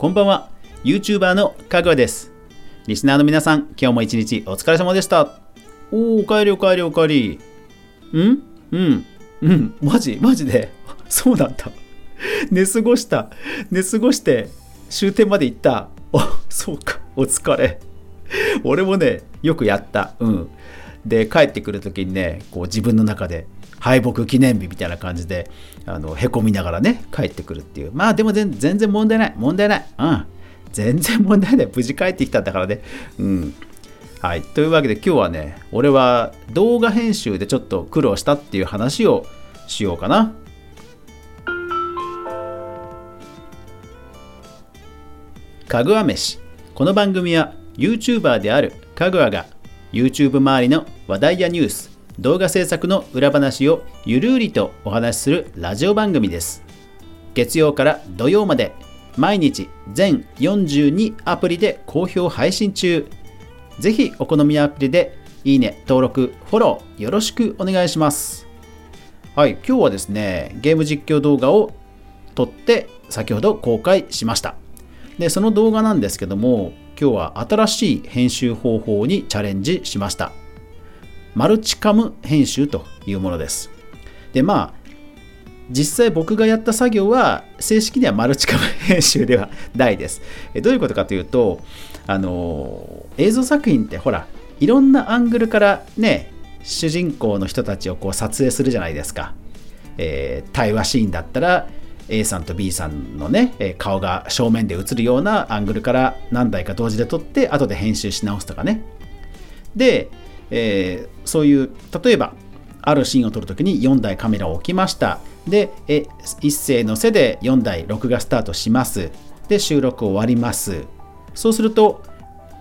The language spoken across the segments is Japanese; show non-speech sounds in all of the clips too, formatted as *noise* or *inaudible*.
こんばんは。YouTuber のかぐわです。リスナーの皆さん今日も一日お疲れ様でした。おーおかえりおかえりおかえりん？うん？うん？マジ？マジで？*laughs* そうなんだ。寝過ごした。寝過ごして終点まで行った。おそうか。お疲れ。俺もねよくやった。うん。で帰ってくる時にねこう自分の中で敗北記念日みたいな感じであのへこみながらね帰ってくるっていう。まあでも全然問題ない。問題ない。うん。全然問題ない。無事帰ってきたんだからね。うん。はい。というわけで今日はね俺は動画編集でちょっと苦労したっていう話をしようかな。かぐわ飯。この番組は YouTuber であるかぐわが YouTube 周りの話題やニュース動画制作の裏話をゆるりとお話しするラジオ番組です。月曜から土曜まで毎日全42アプリで好評配信中。ぜひお好みのアプリでいいね登録フォローよろしくお願いします。はい今日はですねゲーム実況動画を撮って先ほど公開しました。でその動画なんですけども今日は新しい編集方法にチャレンジしました。マルチカム編集というものです。でまあ実際僕がやった作業は正式にはマルチカム編集ではないです。どういうことかというとあの映像作品ってほらいろんなアングルからね主人公の人たちをこう撮影するじゃないですか、えー、対話シーンだったら A さんと B さんのね顔が正面で映るようなアングルから何台か同時で撮って後で編集し直すとかね。で、えー、そういう例えばあるシーンを撮るときに4台カメラを置きました。でえ一斉のせで4台録画スタートします。で収録終わります。そうすると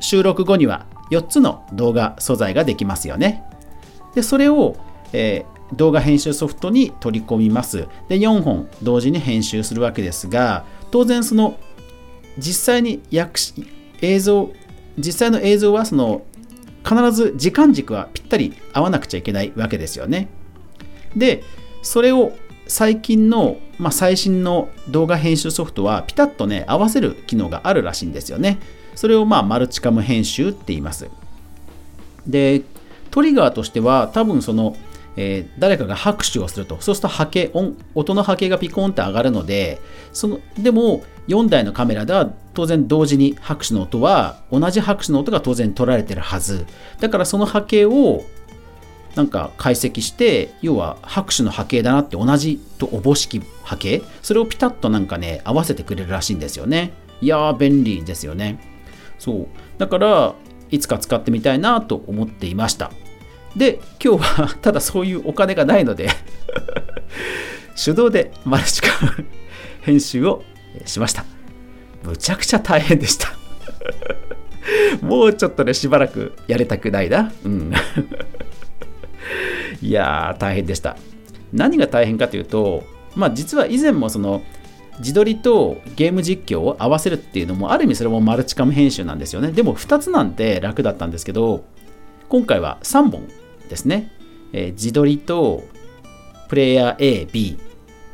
収録後には4つの動画素材ができますよね。でそれを、えー、動画編集ソフトに取り込みます。で4本同時に編集するわけですが当然その実際に訳映像実際の映像はその必ず時間軸はぴったり合わなくちゃいけないわけですよね。でそれを最近の、まあ、最新の動画編集ソフトはピタッとね合わせる機能があるらしいんですよね。それをまあマルチカム編集って言います。でトリガーとしては多分その、えー、誰かが拍手をすると。そうすると波形音音の波形がピコンって上がるのでそのでも4台のカメラでは当然同時に拍手の音は同じ拍手の音が当然取られてるはず。だからその波形をなんか解析して要は拍手の波形だなって同じとおぼしき波形それをピタッとなんかね合わせてくれるらしいんですよね。いやー便利ですよね。そう。だからいつか使ってみたいなと思っていました。で今日はただそういうお金がないので *laughs* 手動でマルチカム編集をしました。むちゃくちゃ大変でした。もうちょっとねしばらくやりたくないな。うん。*laughs* いやー大変でした。何が大変かというとまあ実は以前もその自撮りとゲーム実況を合わせるっていうのもある意味それもマルチカム編集なんですよね。でも2つなんて楽だったんですけど今回は3本ですね、えー、自撮りとプレイヤー AB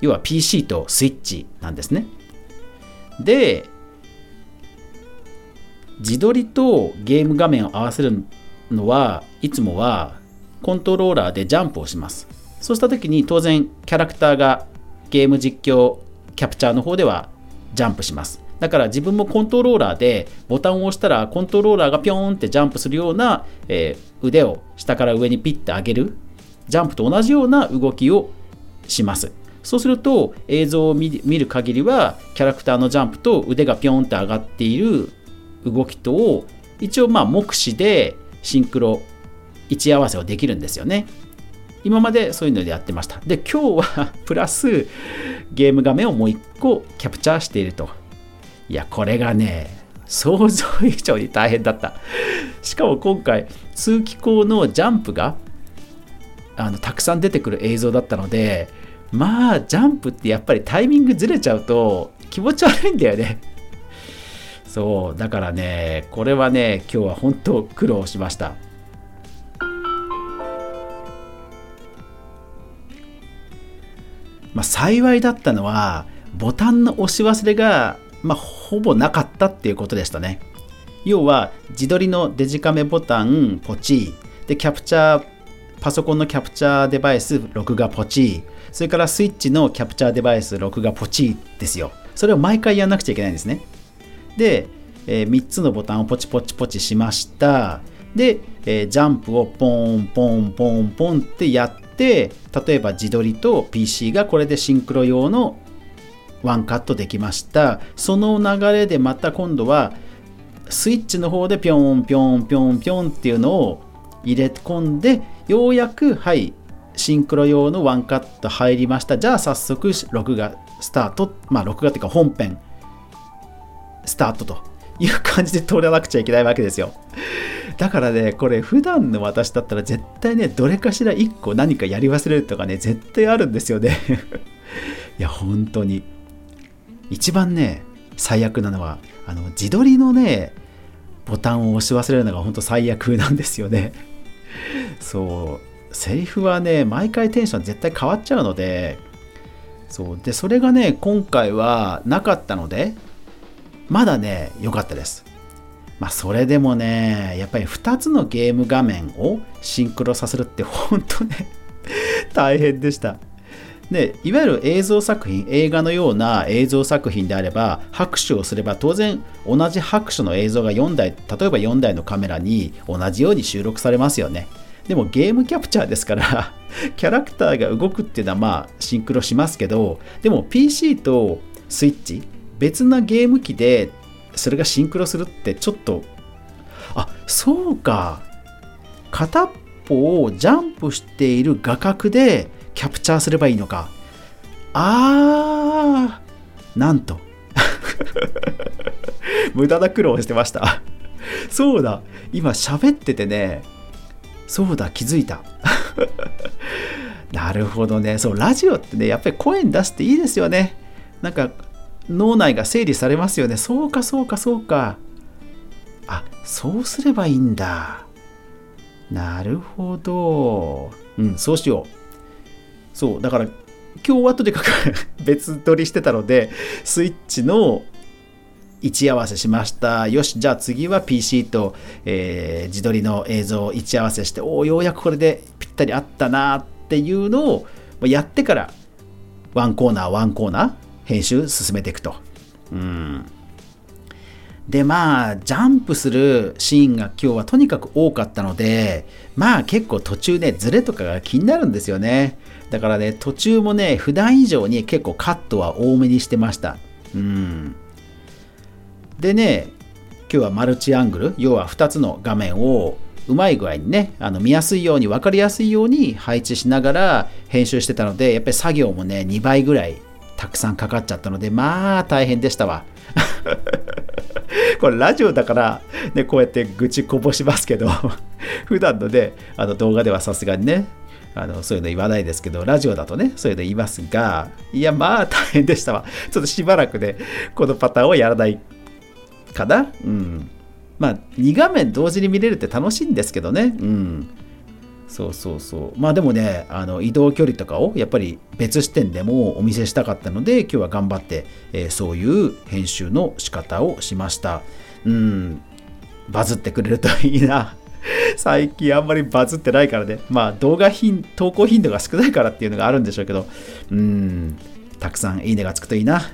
要は PC とスイッチなんですね。で自撮りとゲーム画面を合わせるのはいつもはコントローラーでジャンプをします。そうした時に当然キャラクターがゲーム実況キャプチャーの方ではジャンプします。だから自分もコントローラーでボタンを押したらコントローラーがピョーンってジャンプするような、えー、腕を下から上にピッて上げるジャンプと同じような動きをします。そうすると映像を見る限りはキャラクターのジャンプと腕がピョンって上がっている動きとを一応まあ目視でシンクロ位置合わせをできるんですよね。今までそういうのでやってました。で今日はプラスゲーム画面をもう一個キャプチャーしていると。いやこれがね想像以上に大変だった。*laughs* しかも今回通気口のジャンプがあのたくさん出てくる映像だったのでまあジャンプってやっぱりタイミングずれちゃうと気持ち悪いんだよね。*laughs* そうだからねこれはね今日は本当苦労しました。まあ幸いだったのはボタンの押し忘れがまあ、ほぼなかったっていうことでしたね。要は自撮りのデジカメボタンポチでキャプチャーパソコンのキャプチャーデバイス録画ポチそれからスイッチのキャプチャーデバイス録画ポチですよ。それを毎回やんなくちゃいけないんですね。で、えー、3つのボタンをポチポチポチしました。で、えー、ジャンプをポンポンポンポンってやって例えば自撮りと PC がこれでシンクロ用のワンカットできました。その流れでまた今度はスイッチの方でピョンピョンピョンピョンっていうのを入れ込んでようやくはいシンクロ用のワンカット入りました。じゃあ早速録画スタートまあ録画っていうか本編スタートと。いう感じで通らなくちゃいけないわけですよ。だからねこれ普段の私だったら絶対ねどれかしら1個何かやり忘れるとかね絶対あるんですよね。*laughs* いや本当に。一番ね最悪なのはあの自撮りのねボタンを押し忘れるのが本当最悪なんですよね。*laughs* そう。セリフはね毎回テンション絶対変わっちゃうのでそう。でそれがね今回はなかったのでまだね良かったです。まあそれでもねやっぱり2つのゲーム画面をシンクロさせるって本当ね大変でした。でいわゆる映像作品映画のような映像作品であれば拍手をすれば当然同じ拍手の映像が4台例えば4台のカメラに同じように収録されますよね。でもゲームキャプチャーですから *laughs* キャラクターが動くっていうのはまあシンクロしますけどでも PC とスイッチ別なゲーム機でそれがシンクロするってちょっとあそうか。片っぽをジャンプしている画角でキャプチャーすればいいのか。あーなんと。*laughs* 無駄な苦労してました。そうだ。今喋っててね。そうだ気づいた。*laughs* なるほどね。そうラジオってねやっぱり声に出すっていいですよね。なんか脳内が整理されますよね。そうかそうかそうか。あそうすればいいんだ。なるほど。うんそうしよう。そうだから今日はとにかく *laughs* 別撮りしてたのでスイッチの位置合わせしました。よしじゃあ次は PC と、えー、自撮りの映像を位置合わせしておおようやくこれでぴったり合ったなっていうのをやってからワンコーナーワンコーナー編集進めていくと。うん。でまあジャンプするシーンが今日はとにかく多かったのでまあ結構途中ねズレとかが気になるんですよね。だからね、途中もね、普段以上に結構カットは多めにしてました。うん。でね、今日はマルチアングル、要は2つの画面をうまい具合にね、あの見やすいように、分かりやすいように配置しながら編集してたので、やっぱり作業もね、2倍ぐらいたくさんかかっちゃったので、まあ大変でしたわ。*laughs* これラジオだから、ね、こうやって愚痴こぼしますけど *laughs* 普段のねあの動画ではさすがにねあのそういうの言わないですけど、ラジオだとね、そういうの言いますが、いや、まあ大変でしたわ。*laughs* ちょっとしばらくで、ね、このパターンをやらないかな。うん。まあ、2画面同時に見れるって楽しいんですけどね。うん。そうそうそう。まあでもね、あの移動距離とかをやっぱり別視点でもお見せしたかったので、今日は頑張って、えー、そういう編集の仕方をしました。うん。バズってくれるといいな。*laughs* 最近あんまりバズってないからね。まあ動画頻、投稿頻度が少ないからっていうのがあるんでしょうけど、うん、たくさんいいねがつくといいな。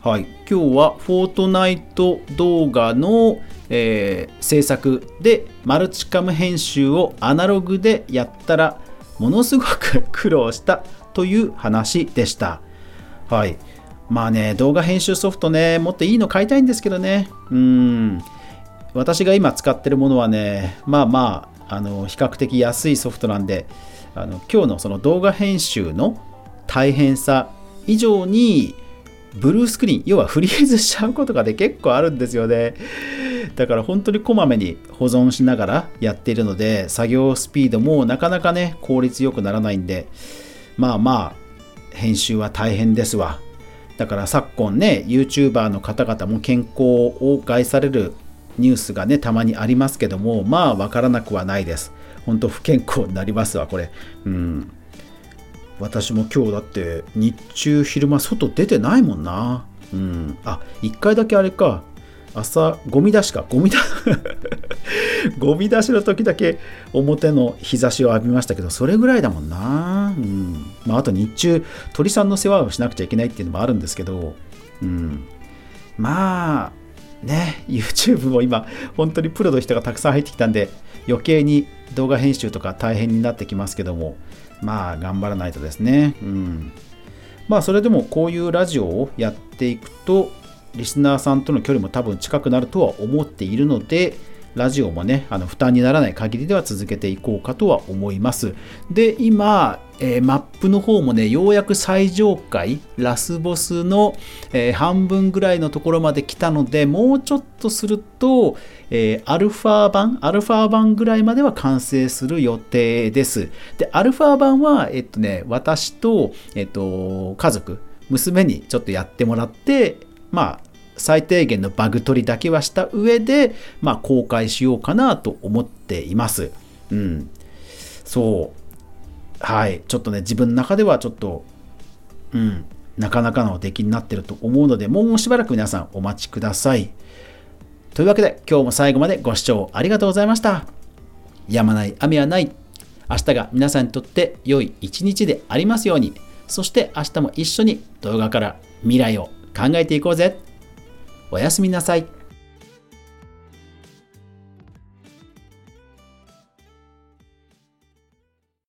はい、今日はフォートナイト動画の、えー、制作でマルチカム編集をアナログでやったらものすごく苦労したという話でした。はい、まあね、動画編集ソフトね、もっといいの買いたいんですけどね。うん。私が今使ってるものはね、まあまあ、あの比較的安いソフトなんで、あの今日のその動画編集の大変さ以上に、ブルースクリーン、要はフリーズしちゃうことがね、結構あるんですよね。だから本当にこまめに保存しながらやっているので、作業スピードもなかなかね、効率よくならないんで、まあまあ、編集は大変ですわ。だから昨今ね YouTuber の方々も健康を害されるニュースがねたまにありますけどもまあ分からなくはないです。本当不健康になりますわこれ。うん。私も今日だって日中昼間外出てないもんな。うん。あ一1回だけあれか。朝ゴミ出しか。ゴミだ *laughs* ゴミ出しの時だけ表の日差しを浴びましたけどそれぐらいだもんな。うん。まああと日中鳥さんの世話をしなくちゃいけないっていうのもあるんですけどうん。まあね YouTube も今本当にプロの人がたくさん入ってきたんで余計に動画編集とか大変になってきますけどもまあ頑張らないとですね。うん。まあそれでもこういうラジオをやっていくとリスナーさんとの距離も多分近くなるとは思っているのでラジオもねあの負担にならない限りでは続けていこうかとは思います。で今、えー、マップの方もねようやく最上階ラスボスの、えー、半分ぐらいのところまで来たのでもうちょっとすると、えー、アルファ版アルファ版ぐらいまでは完成する予定です。でアルファ版はえっとね私と、えっと、家族娘にちょっとやってもらってまあ最低限のバグ取りだけはした上で、まあ、公開しようかなと思っています。うん。そう。はい。ちょっとね、自分の中ではちょっと、うん、なかなかの出来になってると思うので、もうしばらく皆さんお待ちください。というわけで、今日も最後までご視聴ありがとうございました。やまない雨はない。明日が皆さんにとって良い一日でありますように。そして明日も一緒に動画から未来を考えていこうぜ。おやすみなさい。